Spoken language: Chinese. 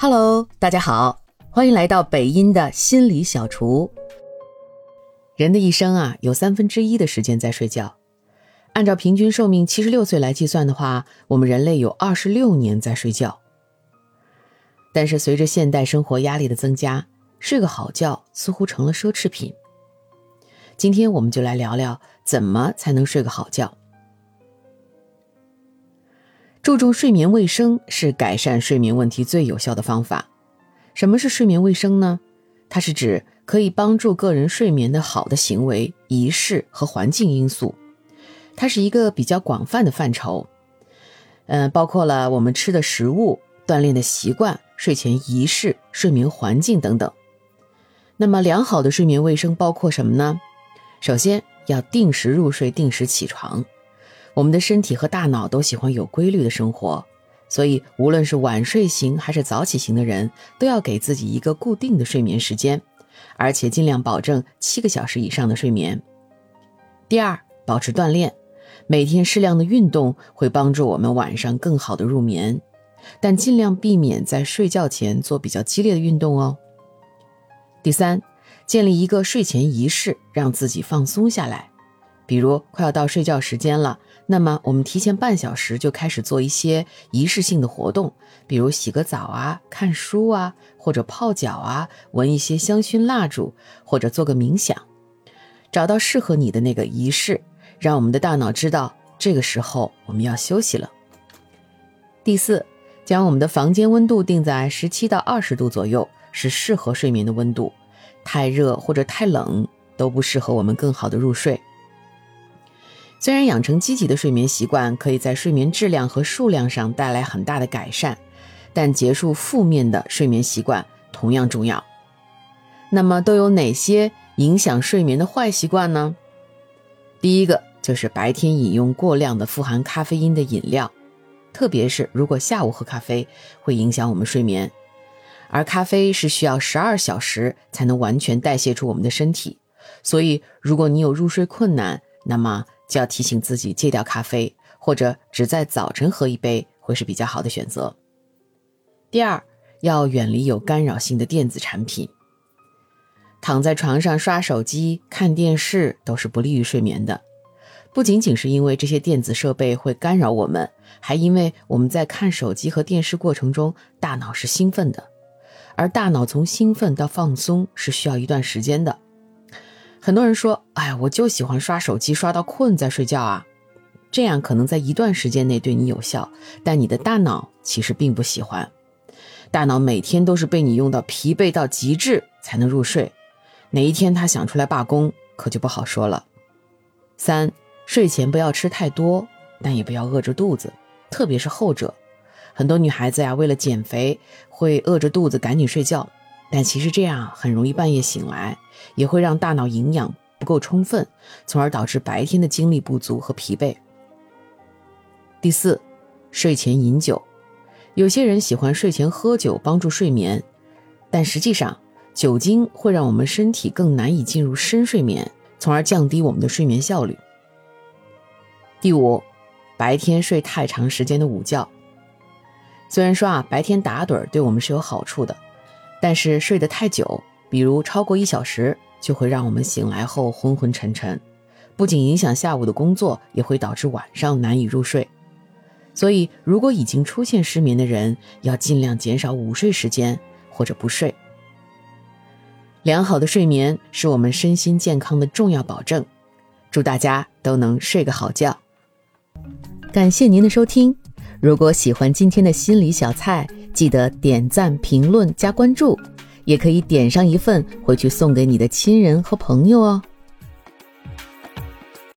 Hello，大家好，欢迎来到北音的心理小厨。人的一生啊，有三分之一的时间在睡觉。按照平均寿命七十六岁来计算的话，我们人类有二十六年在睡觉。但是随着现代生活压力的增加，睡个好觉似乎成了奢侈品。今天我们就来聊聊怎么才能睡个好觉。注重睡眠卫生是改善睡眠问题最有效的方法。什么是睡眠卫生呢？它是指可以帮助个人睡眠的好的行为、仪式和环境因素。它是一个比较广泛的范畴，嗯，包括了我们吃的食物、锻炼的习惯、睡前仪式、睡眠环境等等。那么，良好的睡眠卫生包括什么呢？首先要定时入睡，定时起床。我们的身体和大脑都喜欢有规律的生活，所以无论是晚睡型还是早起型的人，都要给自己一个固定的睡眠时间，而且尽量保证七个小时以上的睡眠。第二，保持锻炼，每天适量的运动会帮助我们晚上更好的入眠，但尽量避免在睡觉前做比较激烈的运动哦。第三，建立一个睡前仪式，让自己放松下来。比如快要到睡觉时间了，那么我们提前半小时就开始做一些仪式性的活动，比如洗个澡啊、看书啊，或者泡脚啊、闻一些香薰蜡烛，或者做个冥想，找到适合你的那个仪式，让我们的大脑知道这个时候我们要休息了。第四，将我们的房间温度定在十七到二十度左右，是适合睡眠的温度，太热或者太冷都不适合我们更好的入睡。虽然养成积极的睡眠习惯可以在睡眠质量和数量上带来很大的改善，但结束负面的睡眠习惯同样重要。那么都有哪些影响睡眠的坏习惯呢？第一个就是白天饮用过量的富含咖啡因的饮料，特别是如果下午喝咖啡，会影响我们睡眠。而咖啡是需要十二小时才能完全代谢出我们的身体，所以如果你有入睡困难，那么。就要提醒自己戒掉咖啡，或者只在早晨喝一杯，会是比较好的选择。第二，要远离有干扰性的电子产品。躺在床上刷手机、看电视都是不利于睡眠的。不仅仅是因为这些电子设备会干扰我们，还因为我们在看手机和电视过程中，大脑是兴奋的，而大脑从兴奋到放松是需要一段时间的。很多人说：“哎，我就喜欢刷手机，刷到困再睡觉啊。”这样可能在一段时间内对你有效，但你的大脑其实并不喜欢。大脑每天都是被你用到疲惫到极致才能入睡，哪一天他想出来罢工，可就不好说了。三，睡前不要吃太多，但也不要饿着肚子，特别是后者。很多女孩子呀，为了减肥，会饿着肚子赶紧睡觉。但其实这样很容易半夜醒来，也会让大脑营养不够充分，从而导致白天的精力不足和疲惫。第四，睡前饮酒，有些人喜欢睡前喝酒帮助睡眠，但实际上酒精会让我们身体更难以进入深睡眠，从而降低我们的睡眠效率。第五，白天睡太长时间的午觉，虽然说啊白天打盹对我们是有好处的。但是睡得太久，比如超过一小时，就会让我们醒来后昏昏沉沉，不仅影响下午的工作，也会导致晚上难以入睡。所以，如果已经出现失眠的人，要尽量减少午睡时间或者不睡。良好的睡眠是我们身心健康的重要保证。祝大家都能睡个好觉。感谢您的收听。如果喜欢今天的心理小菜。记得点赞、评论、加关注，也可以点上一份回去送给你的亲人和朋友哦。